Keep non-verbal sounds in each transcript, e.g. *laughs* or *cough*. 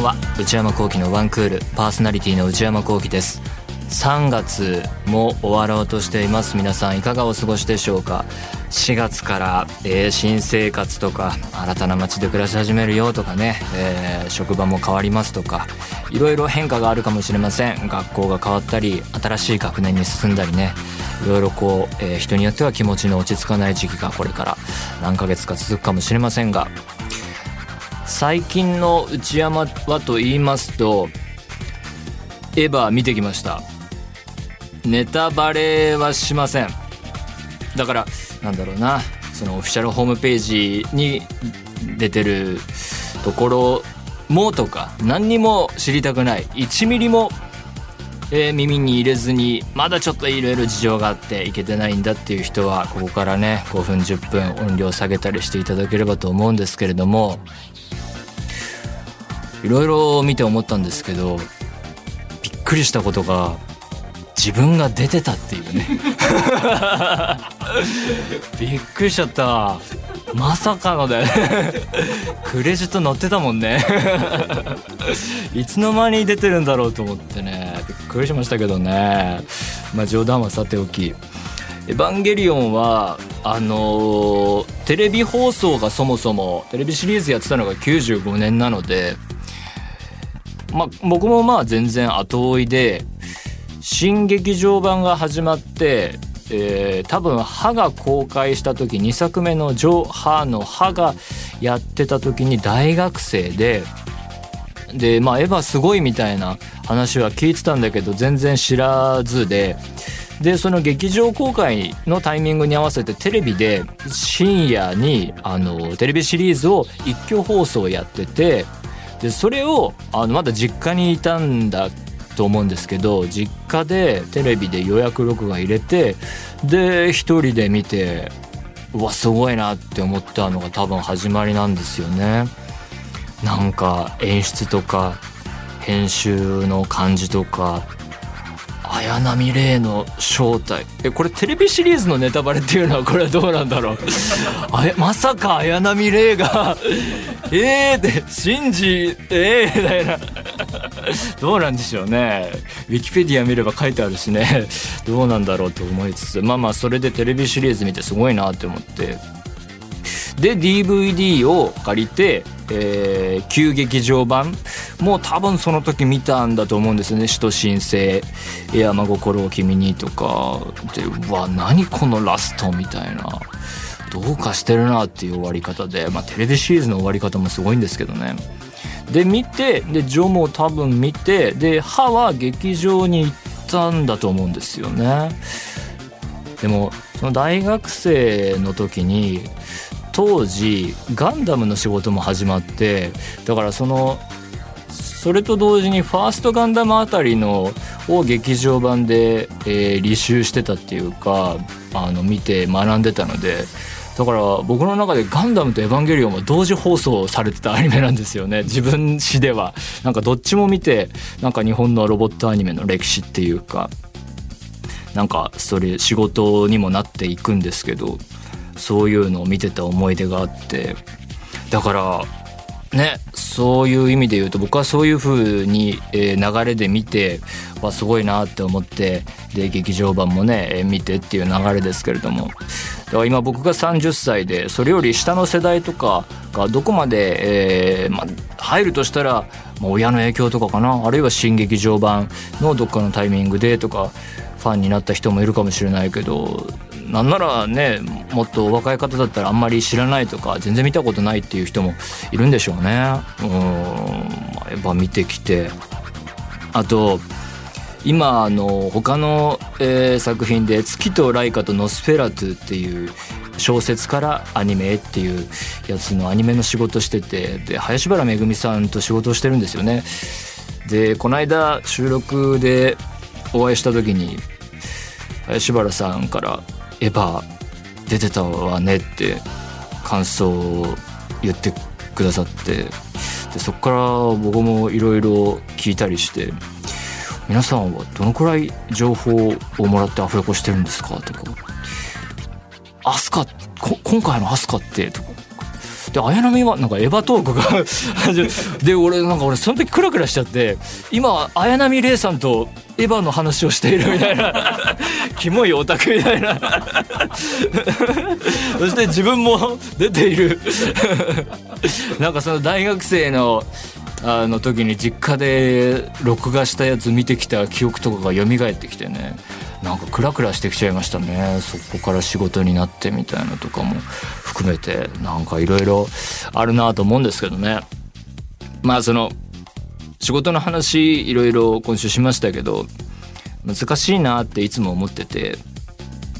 んは。内山聖輝のワンクールパーソナリティの内山聖輝です。3月も終わろうとしています。皆さんいかがお過ごしでしょうか？4月から、えー、新生活とか新たな街で暮らし始めるよとかね、えー、職場も変わりますとか。いろいろ変化があるかもしれません。学校が変わったり新しい学年に進んだりね。いろいろこう、えー、人によっては気持ちの落ち着かない時期がこれから何ヶ月か続くかもしれませんが最近の内山はと言いますとエヴァ見てきました。ネタバレはしません。だからなんだろうなそのオフィシャルホームページに出てるところもとか何にも知りたくない。1ミリも、えー、耳に入れずにまだちょっといろいろ事情があっていけてないんだっていう人はここからね5分10分音量下げたりしていただければと思うんですけれどもいろいろ見て思ったんですけどびっくりしたことが自分が出てたっていうね。*laughs* びっくりしちゃった。まさかのだよね。クレジット載ってたもんね。いつの間に出てるんだろうと思ってね。びっくりしましたけどね。まあ冗談はさておき「エヴァンゲリオンは」あのー、テレビ放送がそもそもテレビシリーズやってたのが95年なのでまあ僕もまあ全然後追いで新劇場版が始まって、えー、多分歯が公開した時2作目の「ジョー・ハの歯がやってた時に大学生ででまあエヴァすごいみたいな話は聞いてたんだけど全然知らずででその劇場公開のタイミングに合わせてテレビで深夜にあのテレビシリーズを一挙放送やっててでそれをあのまだ実家にいたんだと思うんですけど実家でテレビで予約録画入れてで1人で見てうわすごいなって思ったのが多分始まりなんですよね。なんか演出とか編集の感じとか綾波レイの正体。えこれテレビシリーズのネタバレっていうのはこれはどうなんだろう。*laughs* あれまさか綾波レイが *laughs* ええで信じええ、みたいな。*laughs* どうなんでしょうね。ウィキペディア見れば書いてあるしね。どうなんだろうと思いつつ。まあまあそれでテレビシリーズ見てすごいなって思って。で DVD を借りて、えー、旧劇場版。もう多分その時見たんだと思うんですよね「使徒申請」「エア真心を君に」とか。でうわ何このラストみたいな。どうかしてるなっていう終わり方で、まあ、テレビシリーズの終わり方もすごいんですけどね。で見てでジョも多分見てで歯は劇場に行ったんだと思うんですよね。でもその大学生の時に当時ガンダムの仕事も始まってだからそのそれと同時にファーストガンダムあたりのを劇場版で、えー、履修してたっていうかあの見て学んでたのでだから僕の中でガンダムとエヴァンゲリオンは同時放送されてたアニメなんですよね。*laughs* 自分史では。なんかどっちも見てなんか日本のロボットアニメの歴史っていうかなんかそれ仕事にもなっていくんですけどそういうのを見てた思い出があって。だからねそういう意味で言うと僕はそういう風に、え、流れで見てわすごいなって思ってで劇場版もね、え、見てっていう流れですけれども。だから今僕が30歳でそれより下の世代とかがどこまで、えーま、入るとしたら、ま、親の影響とかかな？あるいは新劇場版のどっかのタイミングでとかファンになった人もいるかもしれないけどなんならねもっとお若い方だったらあんまり知らないとか全然見たことないっていう人もいるんでしょうね。うんやっぱ見てきてあと今あの他の、えー、作品で「月とライカとノスフェラトゥ」っていう小説からアニメっていうやつのアニメの仕事しててで林原めぐみさんと仕事をしてるんですよね。でこの間収録でお会いした時に林原さんからエヴァ出てたわねって感想を言ってくださってでそこから僕もいろいろ聞いたりして「皆さんはどのくらい情報をもらってアフレコしてるんですか?」とか「アスカ今回のアスカって」とか。で綾波はなんかエヴァトークが *laughs* で俺なんか俺その時クラクラしちゃって今綾波レイさんとエヴァの話をしているみたいな。キモいオタクみたいな。そして自分も出ている。なんかその大学生のあの時に実家で録画したやつ見てきた記憶とかが蘇ってきてね。なんかクラクラしてきちゃいましたね。そこから仕事になってみたいなとかも含めて。なんかいろいろあるなと思うんですけどね。まあその仕事の話いろいろ今週しましたけど難しいなっていつも思ってて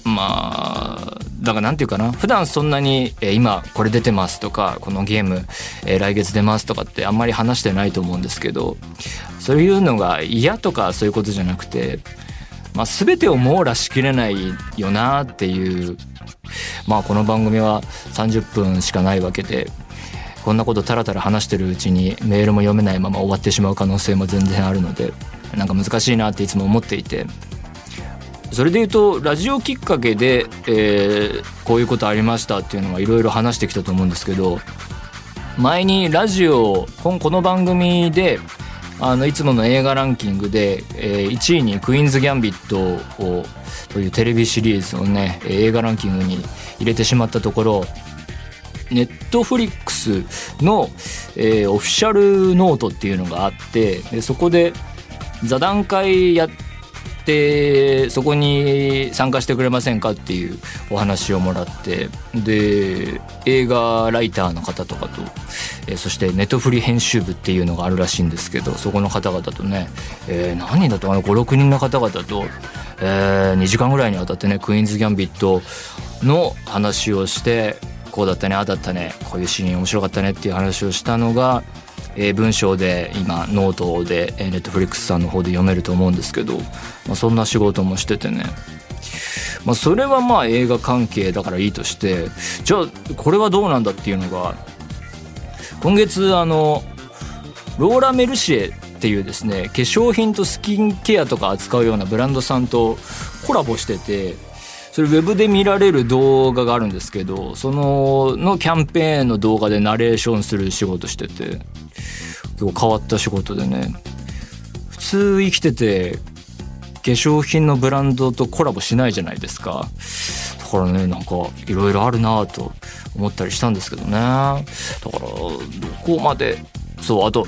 まあだから何て言うかな普段そんなに、え、今これ出てますとかこのゲーム、え、来月出ますとかってあんまり話してないと思うんですけどそういうのが嫌とかそういうことじゃなくて、まあ、全てを網羅しきれないよなっていうまあこの番組は30分しかないわけでこんなことタラタラ話してるうちにメールも読めないまま終わってしまう可能性も全然あるのでなんか難しいなっていつも思っていて。それで言うとラジオきっかけで、えー、こういうことありましたっていうのはいろいろ話してきたと思うんですけど前にラジオこの番組であのいつもの映画ランキングで、えー、1位に「クイーンズ・ギャンビットを」というテレビシリーズをね映画ランキングに入れてしまったところネットフリックスの、えー、オフィシャルノートっていうのがあってでそこで座談会やってそこに参加してくれませんかっていうお話をもらってで映画ライターの方とかと、えー、そしてネトフリ編集部っていうのがあるらしいんですけどそこの方々とね、えー、何人だったかな？56人の方々と、えー、2時間ぐらいにわたってねクイーンズ・ギャンビットの話をしてこうだったねああだったねこういうシーン面白かったねっていう話をしたのがえー、文章で今ノートでえネットフリックスさんの方で読めると思うんですけど、まあ、そんな仕事もしててね。まあ、それはまあ映画関係だからいいとしてじゃあこれはどうなんだっていうのが今月あのローラ・メルシエっていうですね化粧品とスキンケアとか扱うようなブランドさんとコラボしててそれウェブで見られる動画があるんですけどそののキャンペーンの動画でナレーションする仕事してて結構変わった仕事でね。普通生きてて化粧品のブランドとコラボしないじゃないですか。だからねなんかいろいろあるなと思ったりしたんですけどね。だからどこまでそうあと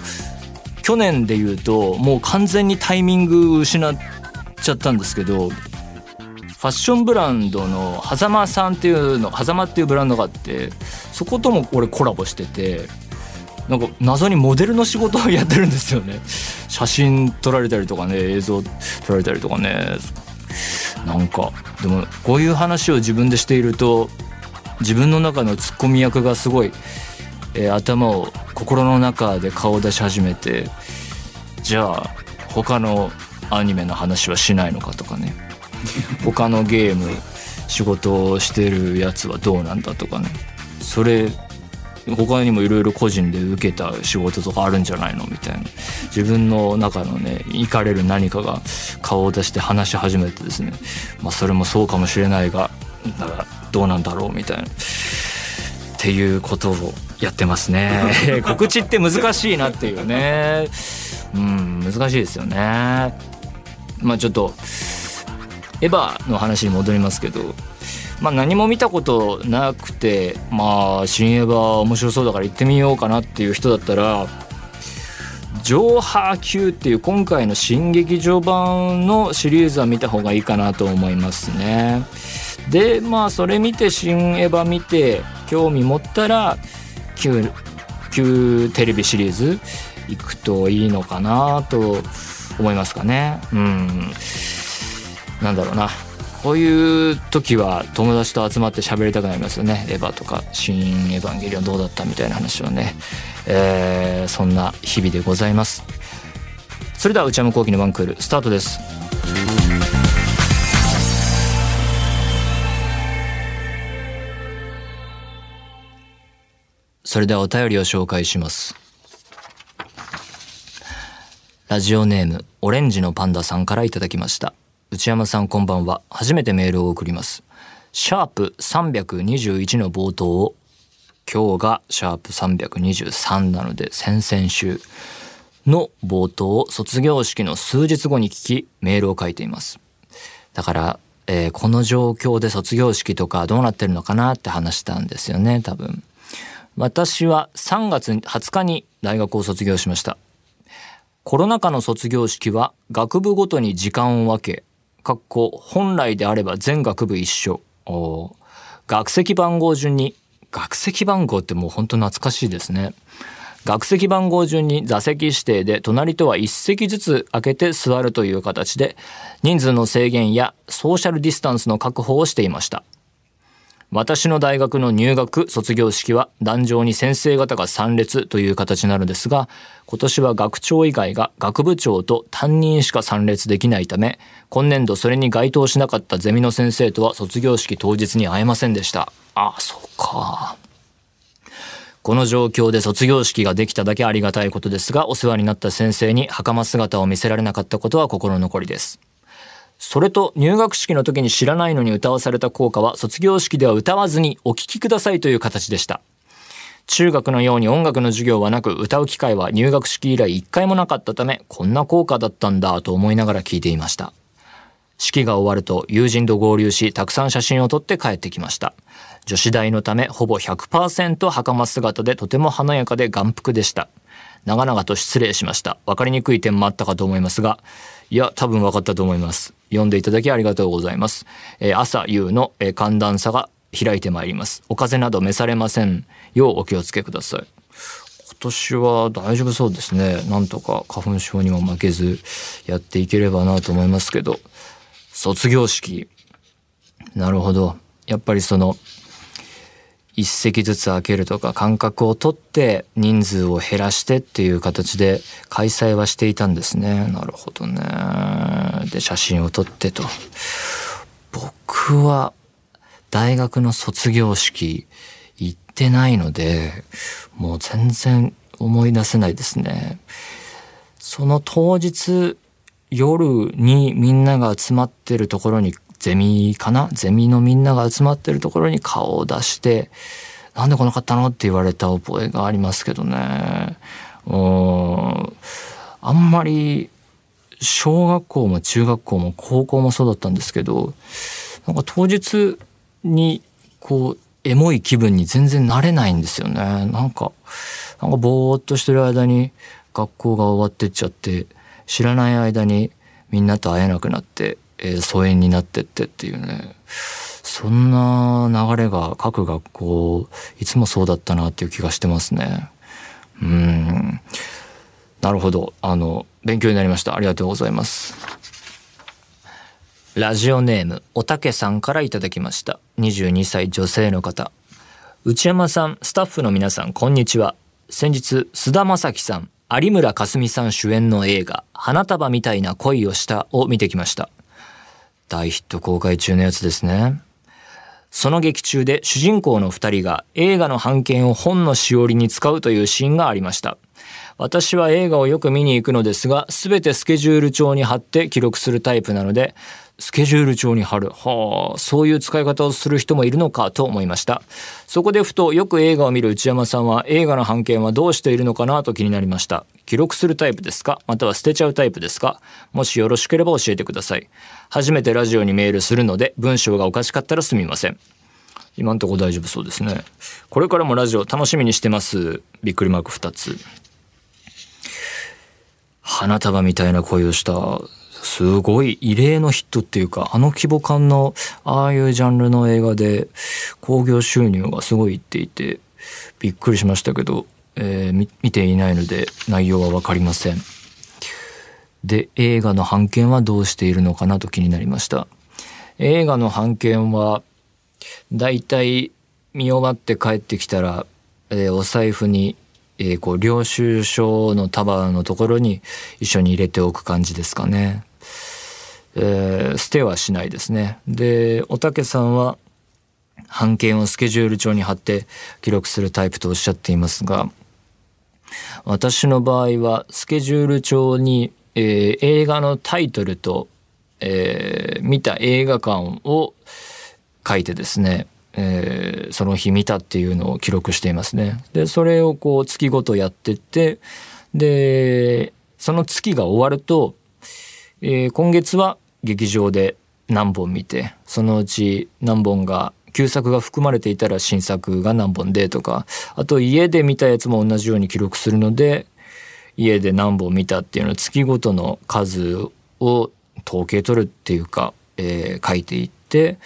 去年で言うともう完全にタイミング失っちゃったんですけどファッションブランドの狭間さんっていうの狭間っていうブランドがあってそことも俺コラボしててなんか謎にモデルの仕事をやってるんですよね。写真撮られたりとかね映像撮られたりとかね。なんかでもこういう話を自分でしていると自分の中のツッコミ役がすごい、えー、頭を心の中で顔を出し始めてじゃあ他のアニメの話はしないのかとかね。*laughs* 他のゲーム仕事をしてるやつはどうなんだとかね。それ他にもいろいろ個人で受けた仕事とかあるんじゃないのみたいな。自分の中のね行かれる何かが顔を出して話し始めてですね。まあそれもそうかもしれないがだからどうなんだろうみたいな。っていうことをやってますね。*laughs* 告知って難しいなっていうね。うん難しいですよね。まあちょっとエヴァの話に戻りますけど、まあ、何も見たことなくてまあ新エヴァ面白そうだから行ってみようかなっていう人だったら上波級っていう今回の新劇場版のシリーズは見た方がいいかなと思いますね。でまあそれ見て新エヴァ見て興味持ったら旧旧テレビシリーズ行くといいのかなと思いますかね。うんなんだろうな。こういう時は友達と集まって喋りたくなりますよね。エヴァとか「新エヴァンゲリオンどうだった?」みたいな話をね、えー、そんな日々でございます。それでは内山昂輝のワンクールスタートです。それではお便りを紹介します。ラジオネームオレンジのパンダさんからいただきました。内山さんこんばんは。初めてメールを送ります。シャープ321の冒頭を今日がシャープ323なので先々週の冒頭を卒業式の数日後に聞きメールを書いています。だから、えー、この状況で卒業式とかどうなってるのかなって話したんですよね多分。私は3月20日に大学を卒業しました。コロナ禍の卒業式は学部ごとに時間を分けかっこ本来であれば全学部一緒。学籍番号順に学籍番号ってもう本当懐かしいですね。学籍番号順に座席指定で隣とは1席ずつ空けて座るという形で人数の制限やソーシャルディスタンスの確保をしていました。私の大学の入学卒業式は壇上に先生方が参列という形なるんですが今年は学長以外が学部長と担任しか参列できないため今年度それに該当しなかったゼミの先生とは卒業式当日に会えませんでした。ああそうか。この状況で卒業式ができただけありがたいことですがお世話になった先生に袴姿を見せられなかったことは心残りです。それと入学式の時に知らないのに歌わされた校歌は卒業式では歌わずにお聴きくださいという形でした。中学のように音楽の授業はなく歌う機会は入学式以来一回もなかったためこんな効果だったんだと思いながら聞いていました。式が終わると友人と合流したくさん写真を撮って帰ってきました。女子大のためほぼ100%袴姿でとても華やかで眼福でした。長々と失礼しました。わかりにくい点もあったかと思いますが、いや、多分分かったと思います。読んでいただきありがとうございます。えー、朝夕の、えー、寒暖差が開いてまいります。お風邪など召されませんようお気をつけください。今年は大丈夫そうですね。なんとか花粉症にも負けずやっていければなと思いますけど、卒業式。なるほど。やっぱりその一席ずつ開けるとか間隔を取って人数を減らしてっていう形で開催はしていたんですね。なるほどね。で写真を撮ってと。僕は大学の卒業式行ってないのでもう全然思い出せないですね。その当日夜にみんなが集まってるところにゼミかな？ゼミのみんなが集まってるところに顔を出してなんで来なかったの？って言われた覚えがありますけどね。うんあんまり小学校も中学校も高校もそうだったんですけどなんか当日にこうエモい気分に全然なれないんですよね。なんかなんかぼーっとしてる間に学校が終わってっちゃって知らない間にみんなと会えなくなってえー、疎遠になってってっていうね。そんな流れが各学校いつもそうだったなっていう気がしてますね。うん。なるほど。あの勉強になりました。ありがとうございます。ラジオネームおたけさんからいただきました。22歳女性の方。内山さんスタッフの皆さんこんにちは。先日菅田将暉さん有村架純さん主演の映画花束みたいな恋をしたを見てきました。大ヒット公開中のやつですね。その劇中で主人公の2人が映画の版権を本のしおりに使うというシーンがありました。私は映画をよく見に行くのですが、すべてスケジュール帳に貼って記録するタイプなので、スケジュール帳に貼る。はあ、そういう使い方をする人もいるのかと思いました。そこでふとよく映画を見る内山さんは映画の版権はどうしているのかなと気になりました。記録するタイプですか？または捨てちゃうタイプですか？もしよろしければ教えてください。初めてラジオにメールするので文章がおかしかったらすみません。今んとこ大丈夫そうですね。これからもラジオ楽しみにしてます。びっくりマーク2つ。花束みたいな恋をしたすごい異例のヒットっていうかあの規模感のああいうジャンルの映画で興行収入がすごいいっていてびっくりしましたけど、えー、見ていないので内容は分かりません。で映画の版権はどうしているのかなと気になりました。映画の版権はだいたい見終わって帰ってきたら、えー、お財布にえー、こう領収書の束のところに一緒に入れておく感じですかね。えー、捨てはしないですね。で、おたけさんは、版権をスケジュール帳に貼って記録するタイプとおっしゃっていますが、私の場合はスケジュール帳に、えー、映画のタイトルと、えー、見た映画館を書いてですね、えー、その日見たっていうのを記録していますね。でそれをこう月ごとやってってでその月が終わると、えー、今月は劇場で何本見てそのうち何本が旧作が含まれていたら新作が何本でとかあと家で見たやつも同じように記録するので家で何本見たっていうのを月ごとの数を統計取るっていうか、えー、書いていってで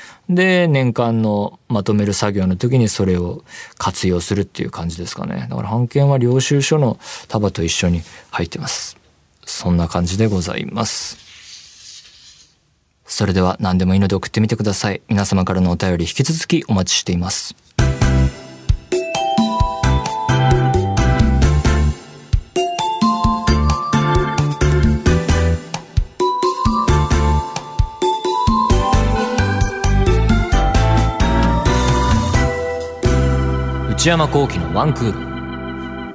年間のまとめる作業の時にそれを活用するっていう感じですかね。だから版権は領収書の束と一緒に入ってます。そんな感じでございます。それでは何でもいいので送ってみてください。皆様からのお便り引き続きお待ちしています。内山幸喜のワンクール。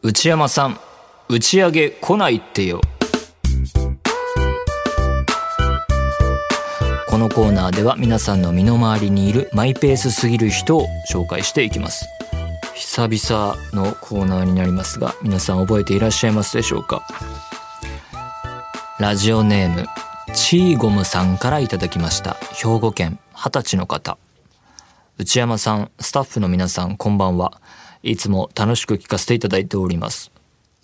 内山さん打ち上げ来ないってよ。このコーナーでは皆さんの身の回りにいるマイペースすぎる人を紹介していきます。久々のコーナーになりますが皆さん覚えていらっしゃいますでしょうか？ラジオネームチーゴムさんからいただきました。兵庫県二十歳の方。内山さん、スタッフの皆さん、こんばんは。いつも楽しく聞かせていただいております。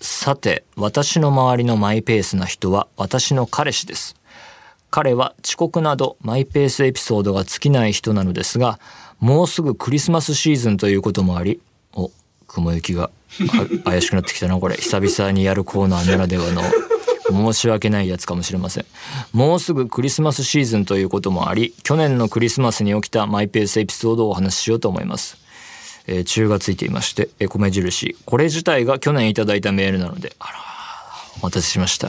さて、私の周りのマイペースな人は私の彼氏です。彼は遅刻などマイペースエピソードが尽きない人なのですが、もうすぐクリスマスシーズンということもあり、お、雲行きが怪しくなってきたな、これ。久々にやるコーナーならではの申し訳ないやつかもしれません。もうすぐクリスマスシーズンということもあり去年のクリスマスに起きたマイペースエピソードをお話ししようと思います。えー、中がついていまして、えー、米印。これ自体が去年いただいたメールなのであらお待たせしました。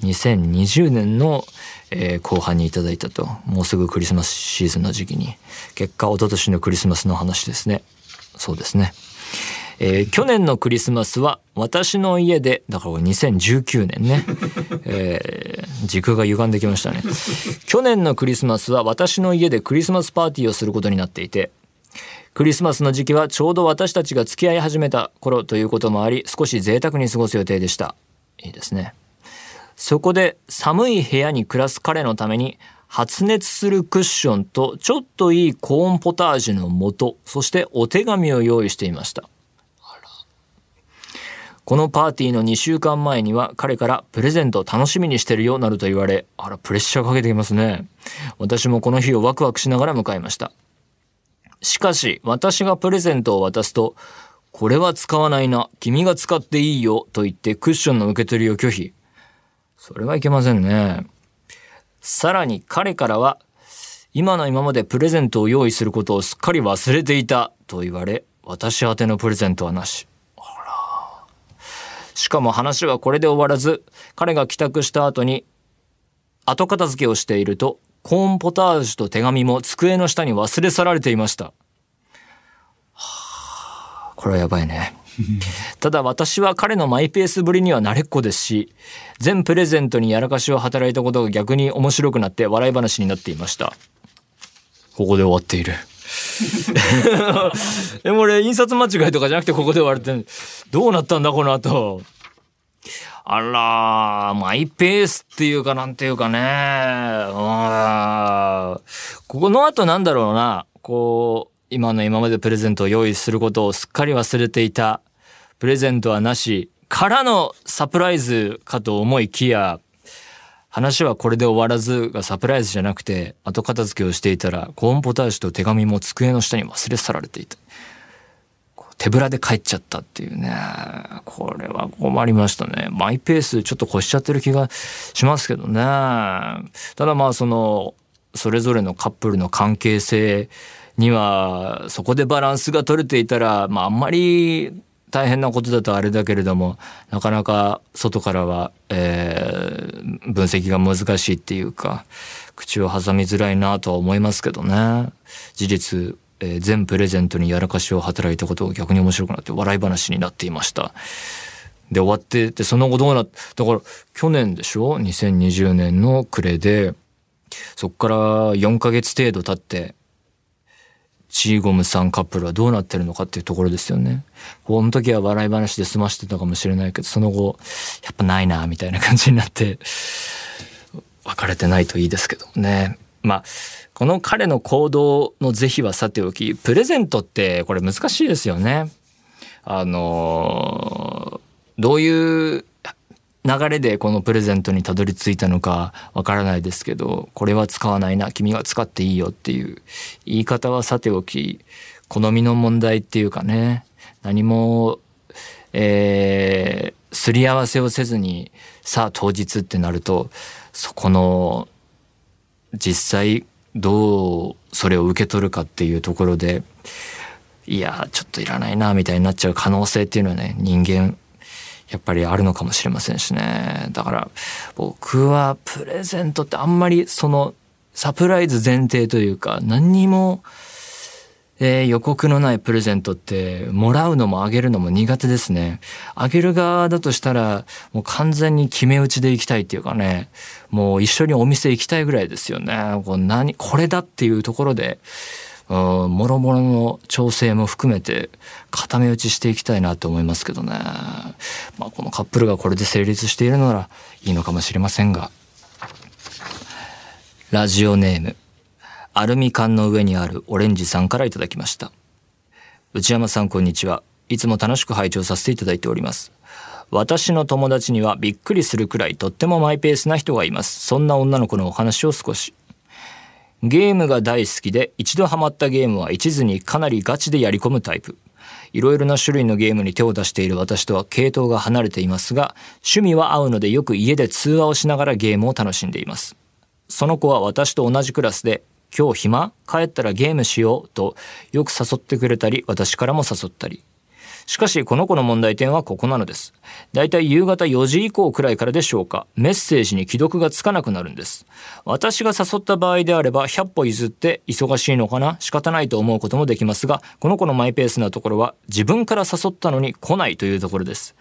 2020年の、えー、後半にいただいたともうすぐクリスマスシーズンの時期に。結果一昨年のクリスマスの話ですね。そうですね。えー、去年のクリスマスは私の家でだから2019年ね、*laughs* えー、時空が歪んできましたね。去年のクリスマスは私の家でクリスマスパーティーをすることになっていてクリスマスの時期はちょうど私たちが付き合い始めた頃ということもあり少し贅沢に過ごす予定でした。いいですね。そこで寒い部屋に暮らす彼のために発熱するクッションとちょっといいコーンポタージュの素そしてお手紙を用意していました。このパーティーの2週間前には彼からプレゼントを楽しみにしてるよなどと言われ、あら、プレッシャーかけてきますね。私もこの日をワクワクしながら迎えました。しかし、私がプレゼントを渡すと、これは使わないな、君が使っていいよ、と言ってクッションの受け取りを拒否。それはいけませんね。さらに彼からは、今の今までプレゼントを用意することをすっかり忘れていた、と言われ、私宛てのプレゼントはなし。しかも話はこれで終わらず、彼が帰宅した後に、後片付けをしていると、コーンポタージュと手紙も机の下に忘れ去られていました。はあ、これはやばいね。*laughs* ただ私は彼のマイペースぶりには慣れっこですし、全プレゼントにやらかしを働いたことが逆に面白くなって笑い話になっていました。ここで終わっている。*laughs* でも俺印刷間違いとかじゃなくてここで終わるってどうなったんだこの後。あらマイペースっていうかなんていうかね。ここの後なんだろうな。こう今の今までプレゼントを用意することをすっかり忘れていた。プレゼントはなし。からのサプライズかと思いきや話はこれで終わらずがサプライズじゃなくて後片付けをしていたらコーンポタージュと手紙も机の下に忘れ去られていた手ぶらで帰っちゃったっていうね。これは困りましたね。マイペースちょっと越しちゃってる気がしますけどね。ただまあそのそれぞれのカップルの関係性にはそこでバランスが取れていたらまああんまり大変なことだとあれだけれどもなかなか外からは、えー、分析が難しいっていうか口を挟みづらいなとは思いますけどね事実、えー、全プレゼントにやらかしを働いたことが逆に面白くなって笑い話になっていました。で終わっててその後どうなっだから去年でしょ？2020年の暮れでそっから4ヶ月程度経ってチーゴムさんカップルはどうなってるのかっていうところですよね。この時は笑い話で済ましてたかもしれないけど、その後、やっぱないな、みたいな感じになって、別れてないといいですけどね。まあ、この彼の行動の是非はさておき、プレゼントってこれ難しいですよね。あのどういう流れでこのプレゼントにたどり着いたのかわからないですけどこれは使わないな君が使っていいよっていう言い方はさておき好みの問題っていうかね何もえー、すり合わせをせずにさあ当日ってなるとそこの実際どうそれを受け取るかっていうところでいやちょっといらないなみたいになっちゃう可能性っていうのはね人間やっぱりあるのかもしれませんしね。だから僕はプレゼントってあんまりそのサプライズ前提というか何にも、えー、予告のないプレゼントってもらうのもあげるのも苦手ですね。あげる側だとしたらもう完全に決め打ちで行きたいっていうかねもう一緒にお店行きたいぐらいですよね。こう何これだっていうところでもろもろの調整も含めて固め打ちしていきたいなと思いますけどね、まあ、このカップルがこれで成立しているならいいのかもしれませんが。ラジオネームアルミ缶の上にあるオレンジさんからいただきました。内山さんこんにちは。いつも楽しく拝聴させていただいております。私の友達にはびっくりするくらいとってもマイペースな人がいます。そんな女の子のお話を少し。ゲームが大好きで一度ハマったゲームは一途にかなりガチでやり込むタイプ。いろいろな種類のゲームに手を出している私とは系統が離れていますが、趣味は合うのでよく家で通話をしながらゲームを楽しんでいます。その子は私と同じクラスで、今日暇？帰ったらゲームしよう？とよく誘ってくれたり、私からも誘ったり。しかしこの子の問題点はここなのです。だいたい夕方4時以降くらいからでしょうか、メッセージに既読がつかなくなるんです。私が誘った場合であれば100歩譲って忙しいのかな仕方ないと思うこともできますが、この子のマイペースなところは自分から誘ったのに来ないというところです。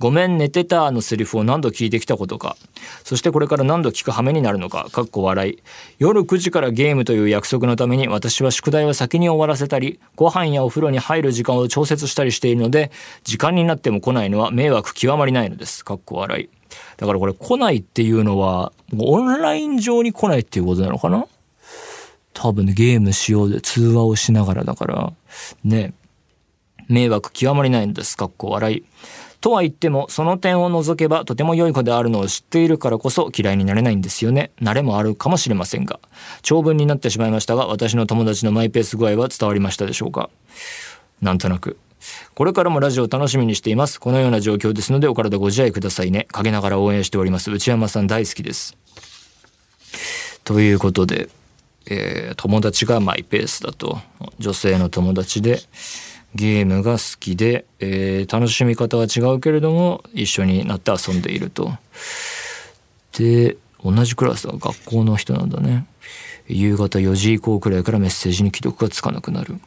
ごめん寝てたのセリフを何度聞いてきたことか。そしてこれから何度聞く羽目になるのか。かっこ笑い。夜9時からゲームという約束のために私は宿題を先に終わらせたり、ご飯やお風呂に入る時間を調節したりしているので、時間になっても来ないのは迷惑極まりないのです。かっこ笑い。だからこれ来ないっていうのは、オンライン上に来ないっていうことなのかな？多分ね、ゲームしようで通話をしながらだから、ね、迷惑極まりないんです。かっこ笑い。とは言っても、その点を除けばとても良い子であるのを知っているからこそ嫌いになれないんですよね。慣れもあるかもしれませんが。長文になってしまいましたが、私の友達のマイペース具合は伝わりましたでしょうか。なんとなく。これからもラジオ楽しみにしています。このような状況ですのでお体ご自愛くださいね。陰ながら応援しております。内山さん大好きです。ということで、えー、友達がマイペースだと。女性の友達で、ゲームが好きで、えー、楽しみ方は違うけれども一緒になって遊んでいると。で同じクラスは学校の人なんだね。夕方4時以降くらいからメッセージに既読がつかなくなる。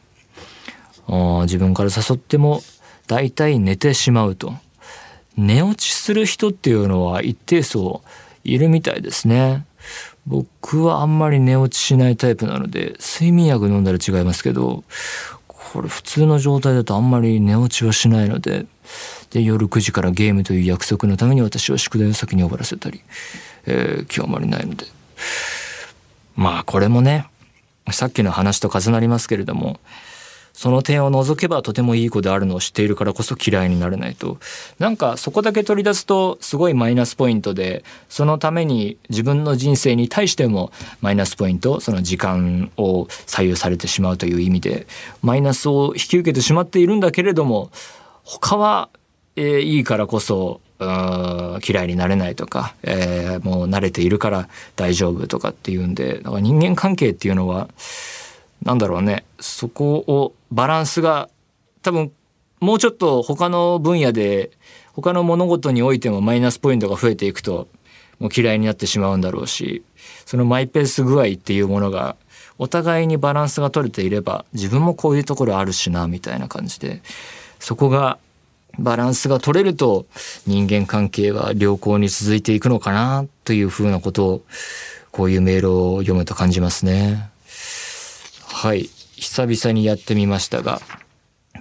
あ自分から誘っても大体寝てしまうと。寝落ちする人っていうのは一定数いるみたいですね。僕はあんまり寝落ちしないタイプなので睡眠薬飲んだら違いますけどこれ普通の状態だとあんまり寝落ちはしないのでで夜9時からゲームという約束のために私は宿題を先に終わらせたり、えー、極まりないので。まあこれもねさっきの話と重なりますけれどもその点を除けばとてもいい子であるのを知っているからこそ嫌いになれないと。なんかそこだけ取り出すとすごいマイナスポイントでそのために自分の人生に対してもマイナスポイントその時間を左右されてしまうという意味でマイナスを引き受けてしまっているんだけれども他は、えー、いいからこそ嫌いになれないとか、えー、もう慣れているから大丈夫とかっていうんでだから人間関係っていうのはなんだろうねそこをバランスが多分もうちょっと他の分野で他の物事においてもマイナスポイントが増えていくともう嫌いになってしまうんだろうしそのマイペース具合っていうものがお互いにバランスが取れていれば自分もこういうところあるしなみたいな感じでそこがバランスが取れると人間関係は良好に続いていくのかなというふうなことをこういうメールを読むと感じますね。はい。久々にやってみましたが、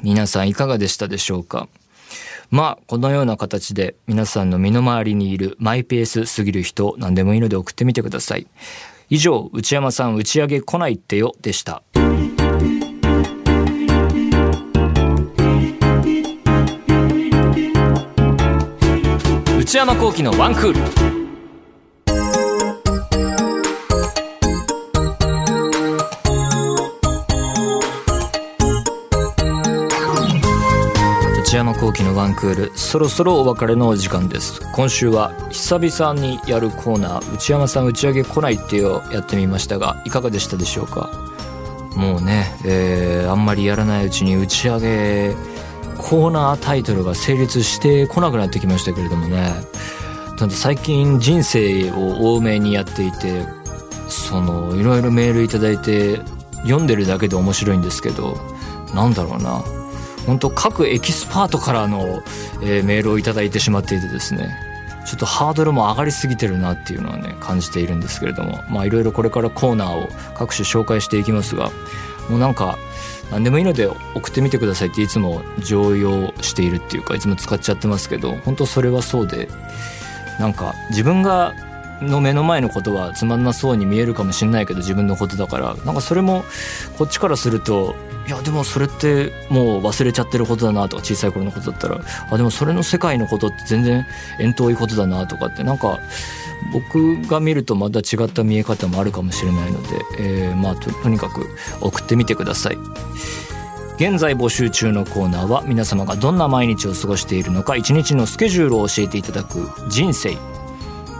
皆さんいかがでしたでしょうか？まあ、このような形で皆さんの身の回りにいるマイペースすぎる人、何でもいいので送ってみてください。以上、内山さん打ち上げ来ないってよでした。内山幸喜のワンクール。内山幸喜のワンクールそろそろお別れのお時間です。今週は久々にやるコーナー内山さん打ち上げ来ないっていうやってみましたがいかがでしたでしょうか？もうね、えー、あんまりやらないうちに打ち上げコーナータイトルが成立してこなくなってきましたけれどもね。だって最近人生を多めにやっていてそのいろいろメールいただいて読んでるだけで面白いんですけどなんだろうな。本当各エキスパートからの、えー、メールを頂いてしまっていてですね。ちょっとハードルも上がりすぎてるなっていうのはね感じているんですけれども。まあいろいろこれからコーナーを各種紹介していきますが。もうなんか何でもいいので送ってみてくださいっていつも常用しているっていうかいつも使っちゃってますけど本当それはそうでなんか自分がの目の前のことはつまんなそうに見えるかもしれないけど自分のことだから。なんかそれもこっちからするといやでもそれってもう忘れちゃってることだなとか小さい頃のことだったら。あでもそれの世界のことって全然遠遠いことだなとかってなんか僕が見るとまた違った見え方もあるかもしれないので、えー、まあととにかく送ってみてください。現在募集中のコーナーは皆様がどんな毎日を過ごしているのか一日のスケジュールを教えていただく人生。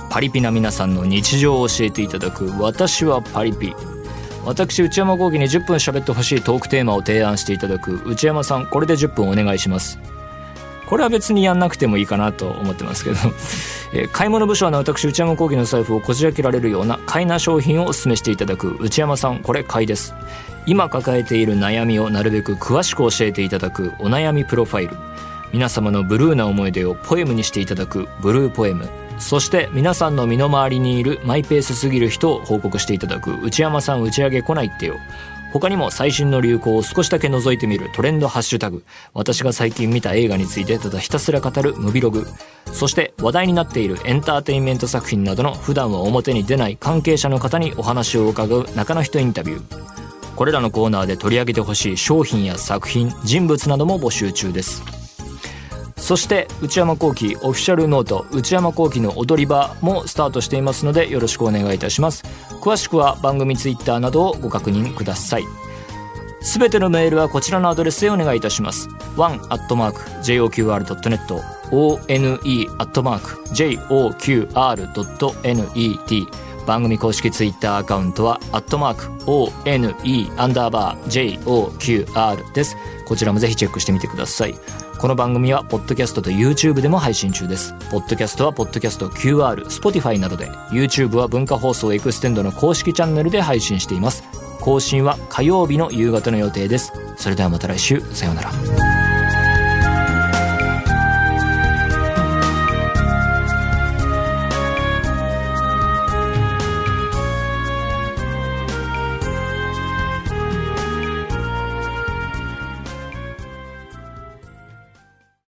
パリピな皆さんの日常を教えていただく私はパリピ。私内山講義に10分喋ってほしいトークテーマを提案していただく内山さんこれで10分お願いします。これは別にやんなくてもいいかなと思ってますけど、*laughs* えー、買い物部署の私内山講義の財布をこじ開けられるような買いな商品をお勧めしていただく内山さんこれ買いです。今抱えている悩みをなるべく詳しく教えていただくお悩みプロファイル。皆様のブルーな思い出をポエムにしていただくブルーポエム。そして皆さんの身の回りにいるマイペースすぎる人を報告していただく。内山さん打ち上げ来ないってよ。他にも最新の流行を少しだけ覗いてみるトレンドハッシュタグ。私が最近見た映画についてただひたすら語るムビログ。そして話題になっているエンターテインメント作品などの普段は表に出ない関係者の方にお話を伺う中の人インタビュー。これらのコーナーで取り上げてほしい商品や作品人物なども募集中です。そして内山聖輝オフィシャルノート内山聖輝の踊り場もスタートしていますのでよろしくお願いいたします詳しくは番組ツイッターなどをご確認くださいすべてのメールはこちらのアドレスへお願いいたします one.joqr.net one.joqr.net 番組公式ツイッターアカウントは、アットマーク、one アンダーバー joqr です。こちらもぜひチェックしてみてください。この番組はポッドキャストと YouTube でも配信中です。ポッドキャストはポッドキャスト QR、Spotify などで、YouTube は文化放送エクステンドの公式チャンネルで配信しています。更新は火曜日の夕方の予定です。それではまた来週、さようなら。